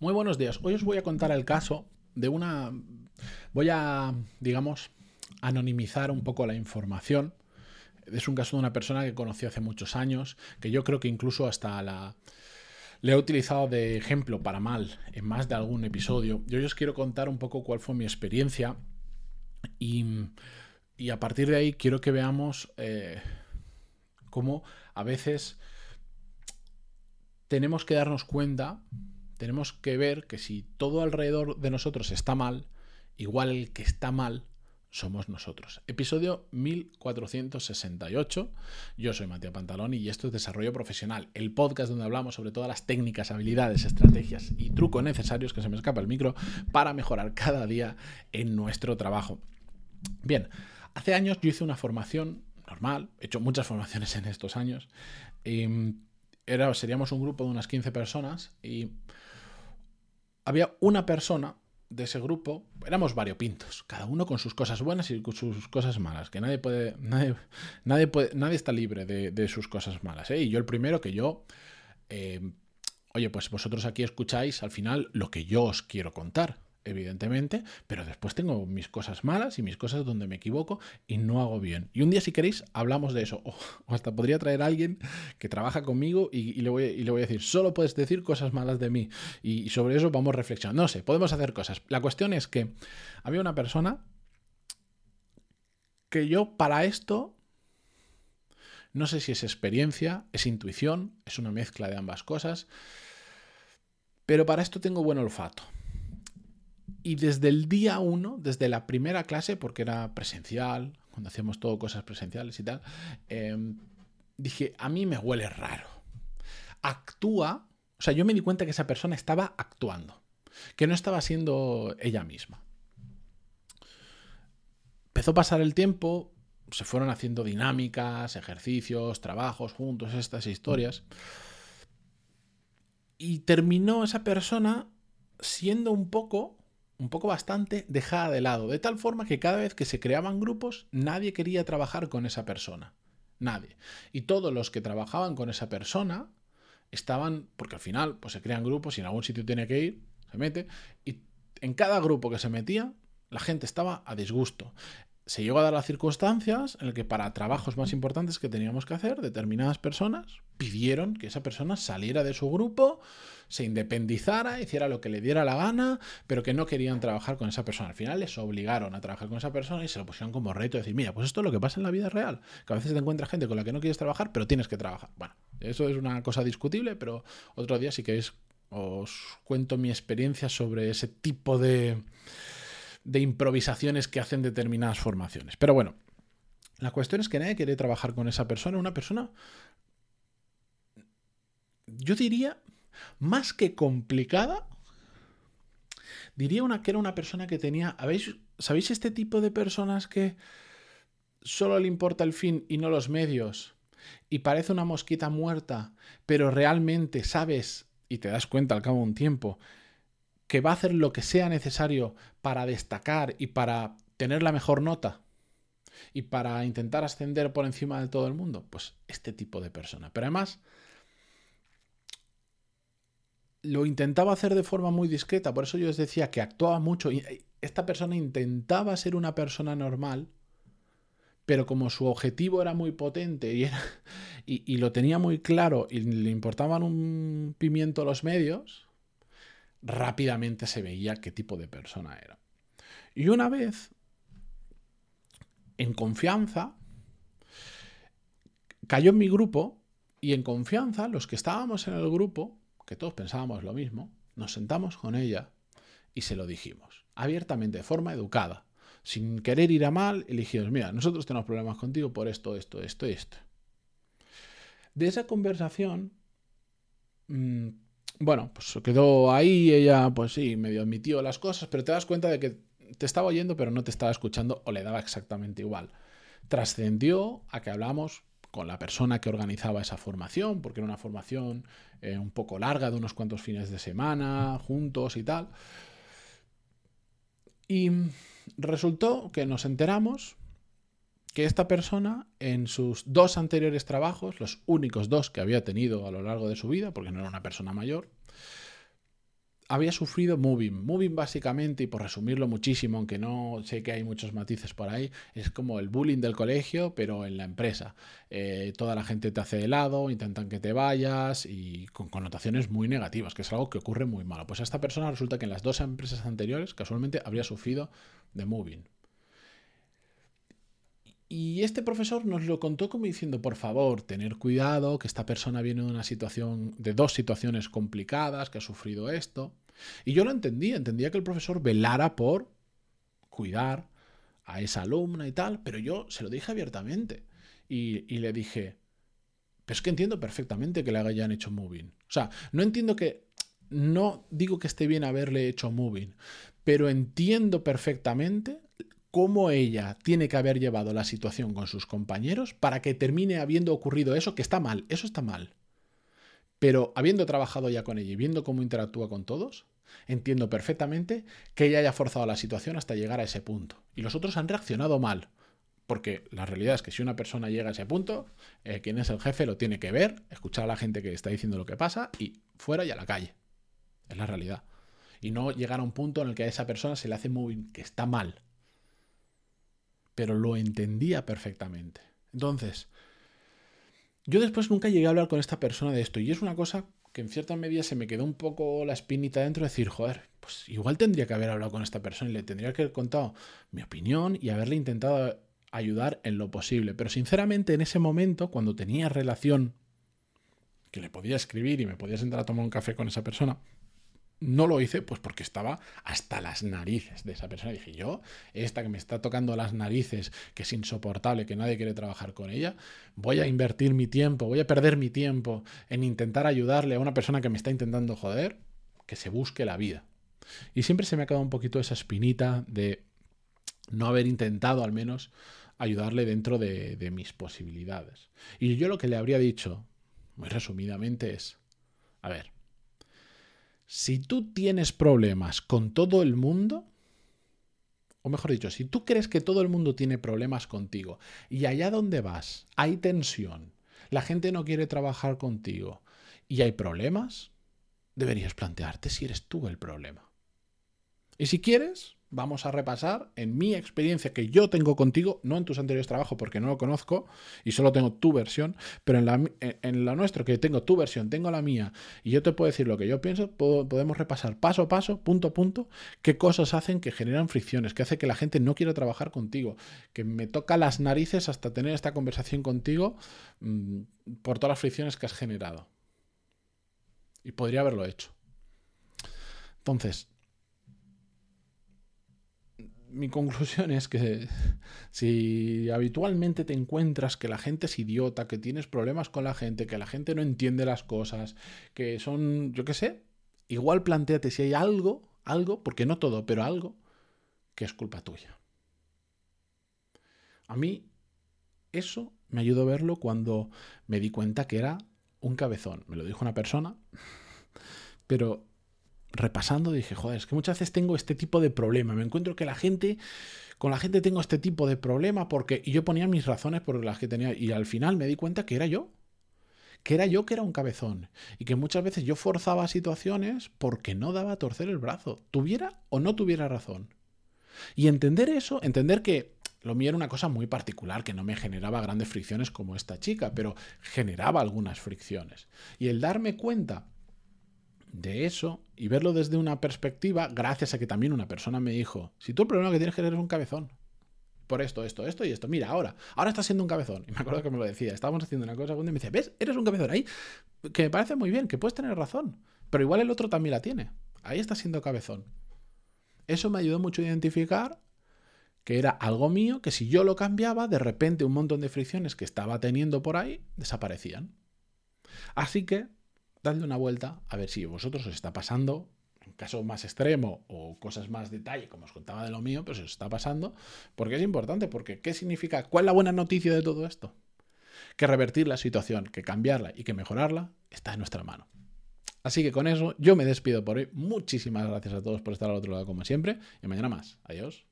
Muy buenos días. Hoy os voy a contar el caso de una... Voy a, digamos, anonimizar un poco la información. Es un caso de una persona que conocí hace muchos años, que yo creo que incluso hasta la... Le he utilizado de ejemplo para mal en más de algún episodio. Yo os quiero contar un poco cuál fue mi experiencia y, a partir de ahí quiero que veamos eh, cómo a veces tenemos que darnos cuenta tenemos que ver que si todo alrededor de nosotros está mal, igual el que está mal somos nosotros. Episodio 1468. Yo soy Matías Pantaloni y esto es Desarrollo Profesional, el podcast donde hablamos sobre todas las técnicas, habilidades, estrategias y trucos necesarios que se me escapa el micro para mejorar cada día en nuestro trabajo. Bien, hace años yo hice una formación normal, he hecho muchas formaciones en estos años. Em, era, seríamos un grupo de unas 15 personas y había una persona de ese grupo, éramos variopintos, cada uno con sus cosas buenas y sus cosas malas, que nadie puede, nadie, nadie, puede, nadie está libre de, sus cosas malas. ¿eh? Y yo el primero que yo, eh, oye, pues vosotros aquí escucháis al final lo que yo os quiero contar evidentemente, pero después tengo mis cosas malas y mis cosas donde me equivoco y no hago bien. Y un día, si queréis, hablamos de eso. O, hasta podría traer a alguien que trabaja conmigo y, le voy, y, le voy, a decir, solo puedes decir cosas malas de mí. Y, sobre eso vamos reflexionando. No sé, podemos hacer cosas. La cuestión es que había una persona que yo para esto... No sé si es experiencia, es intuición, es una mezcla de ambas cosas, pero para esto tengo buen olfato. Y desde el día uno, desde la primera clase, porque era presencial, cuando hacíamos todo cosas presenciales y tal, em, dije, a mí me huele raro. Actúa, o sea, yo me di cuenta que esa persona estaba actuando, que no estaba siendo ella misma. Empezó a pasar el tiempo, se fueron haciendo dinámicas, ejercicios, trabajos juntos, estas historias. Y terminó esa persona siendo un poco un poco bastante dejada de lado, de tal forma que cada vez que se creaban grupos nadie quería trabajar con esa persona. Nadie. Y todos los que trabajaban con esa persona estaban, porque al final pues se crean grupos y en algún sitio tiene que ir, se mete, y en cada grupo que se metía la gente estaba a disgusto se llegó a dar las circunstancias en las que para trabajos más importantes que teníamos que hacer, determinadas personas pidieron que esa persona saliera de su grupo, se independizara, hiciera lo que le diera la gana, pero que no querían trabajar con esa persona. Al final les obligaron a trabajar con esa persona y se lo pusieron como reto, decir, mira, pues esto es lo que pasa en la vida real, que a veces te encuentras gente con la que no quieres trabajar, pero tienes que trabajar. Bueno, eso es una cosa discutible, pero otro día sí que es, os cuento mi experiencia sobre ese tipo de de improvisaciones que hacen determinadas formaciones. Pero bueno, la cuestión es que nadie quiere trabajar con esa persona, una persona, yo diría, más que complicada, diría una, que era una persona que tenía, ¿habéis, ¿sabéis este tipo de personas que solo le importa el fin y no los medios? Y parece una mosquita muerta, pero realmente sabes y te das cuenta al cabo de un tiempo que va a hacer lo que sea necesario para destacar y para tener la mejor nota y para intentar ascender por encima de todo el mundo, pues este tipo de persona. Pero además lo intentaba hacer de forma muy discreta, por eso yo os decía que actuaba mucho. Y esta persona intentaba ser una persona normal, pero como su objetivo era muy potente y, y lo tenía muy claro y le importaban un pimiento los medios, rápidamente se veía qué tipo de persona era. Y una vez, en confianza, cayó en mi grupo y en confianza los que estábamos en el grupo, que todos pensábamos lo mismo, nos sentamos con ella y se lo dijimos, abiertamente, de forma educada, sin querer ir a mal, elegimos, mira, nosotros tenemos problemas contigo por esto, esto, esto esto. De esa conversación, mm, bueno, pues quedó ahí, ella pues sí, medio admitió las cosas, pero te das cuenta de que te estaba oyendo pero no te estaba escuchando o le daba exactamente igual. Trascendió a que hablamos con la persona que organizaba esa formación, porque era una formación eh, un poco larga de unos cuantos fines de semana, juntos y tal. Y resultó que nos enteramos que esta persona en sus dos anteriores trabajos, los únicos dos que había tenido a lo largo de su vida, porque no era una persona mayor, había sufrido moving. Moving básicamente, y por resumirlo muchísimo, aunque no sé que hay muchos matices por ahí, es como el bullying del colegio, pero en la empresa. Eh, toda la gente te hace de lado, intentan que te vayas y con connotaciones muy negativas, que es algo que ocurre muy malo. Pues a esta persona resulta que en las dos empresas anteriores, casualmente, habría sufrido de moving. Y este profesor nos lo contó como diciendo, por favor, tener cuidado, que esta persona viene de una situación, de dos situaciones complicadas, que ha sufrido esto. Y yo lo entendía, entendía que el profesor velara por cuidar a esa alumna y tal, pero yo se lo dije abiertamente. Y, le dije, pero es que entiendo perfectamente que le hayan hecho moving. O sea, no entiendo que, no digo que esté bien haberle hecho moving, pero entiendo perfectamente cómo ella tiene que haber llevado la situación con sus compañeros para que termine habiendo ocurrido eso, que está mal, eso está mal. Pero habiendo trabajado ya con ella y viendo cómo interactúa con todos, entiendo perfectamente que ella haya forzado la situación hasta llegar a ese punto. Y los otros han reaccionado mal. Porque la realidad es que si una persona llega a ese punto, eh, quien es el jefe lo tiene que ver, escuchar a la gente que está diciendo lo que pasa y fuera y a la calle. Es la realidad. Y no llegar a un punto en el que a esa persona se le hace muy que está mal pero lo entendía perfectamente. Entonces, yo después nunca llegué a hablar con esta persona de esto y es una cosa que en cierta medida se me quedó un poco la espinita dentro de decir, joder, pues igual tendría que haber hablado con esta persona y le tendría que haber contado mi opinión y haberle intentado ayudar en lo posible. Pero sinceramente en ese momento, cuando tenía relación, que le podía escribir y me podía sentar a tomar un café con esa persona, no lo hice pues porque estaba hasta las narices de esa persona. Dije, yo, esta que me está tocando las narices, que es insoportable, que nadie quiere trabajar con ella, voy a invertir mi tiempo, voy a perder mi tiempo en intentar ayudarle a una persona que me está intentando joder, que se busque la vida. Y siempre se me ha quedado un poquito esa espinita de no haber intentado al menos ayudarle dentro de, de mis posibilidades. Y yo lo que le habría dicho, muy resumidamente, es, a ver, si tú tienes problemas con todo el mundo, o mejor dicho, si tú crees que todo el mundo tiene problemas contigo y allá donde vas hay tensión, la gente no quiere trabajar contigo y hay problemas, deberías plantearte si eres tú el problema. Y si quieres, vamos a repasar en mi experiencia que yo tengo contigo, no en tus anteriores trabajos porque no lo conozco y solo tengo tu versión, pero en la, en la nuestra que tengo tu versión, tengo la mía y yo te puedo decir lo que yo pienso, podemos repasar paso a paso, punto a punto, qué cosas hacen que generan fricciones, que hace que la gente no quiera trabajar contigo, que me toca las narices hasta tener esta conversación contigo mm, por todas las fricciones que has generado. Y podría haberlo hecho. Entonces, mi conclusión es que si habitualmente te encuentras que la gente es idiota, que tienes problemas con la gente, que la gente no entiende las cosas, que son, yo qué sé, igual planteate si hay algo, algo, porque no todo, pero algo, que es culpa tuya. A mí eso me ayudó a verlo cuando me di cuenta que era un cabezón. Me lo dijo una persona, pero repasando dije, joder, es que muchas veces tengo este tipo de problema. Me encuentro que la gente, con la gente tengo este tipo de problema porque, y yo ponía mis razones por las que tenía, y al final me di cuenta que era yo. Que era yo que era un cabezón. Y que muchas veces yo forzaba situaciones porque no daba a torcer el brazo. Tuviera o no tuviera razón. Y entender eso, entender que lo mío era una cosa muy particular, que no me generaba grandes fricciones como esta chica, pero generaba algunas fricciones. Y el darme cuenta de eso y verlo desde una perspectiva, gracias a que también una persona me dijo, si tú el problema que tienes que tener es un cabezón, por esto, esto, esto y esto, mira, ahora, ahora estás siendo un cabezón. Y me acuerdo que me lo decía, estábamos haciendo una cosa y me decía, ¿ves? Eres un cabezón ahí, que me parece muy bien, que puedes tener razón, pero igual el otro también la tiene. Ahí estás siendo cabezón. Eso me ayudó mucho a identificar que era algo mío, que si yo lo cambiaba, de repente un montón de fricciones que estaba teniendo por ahí desaparecían. Así que dadle una vuelta a ver si vosotros os está pasando, en caso más extremo o cosas más detalle, como os contaba de lo mío, pues os está pasando, porque es importante, porque ¿qué significa? ¿Cuál es la buena noticia de todo esto? Que revertir la situación, que cambiarla y que mejorarla está en nuestra mano. Así que con eso yo me despido por hoy. Muchísimas gracias a todos por estar al otro lado como siempre y mañana más. Adiós.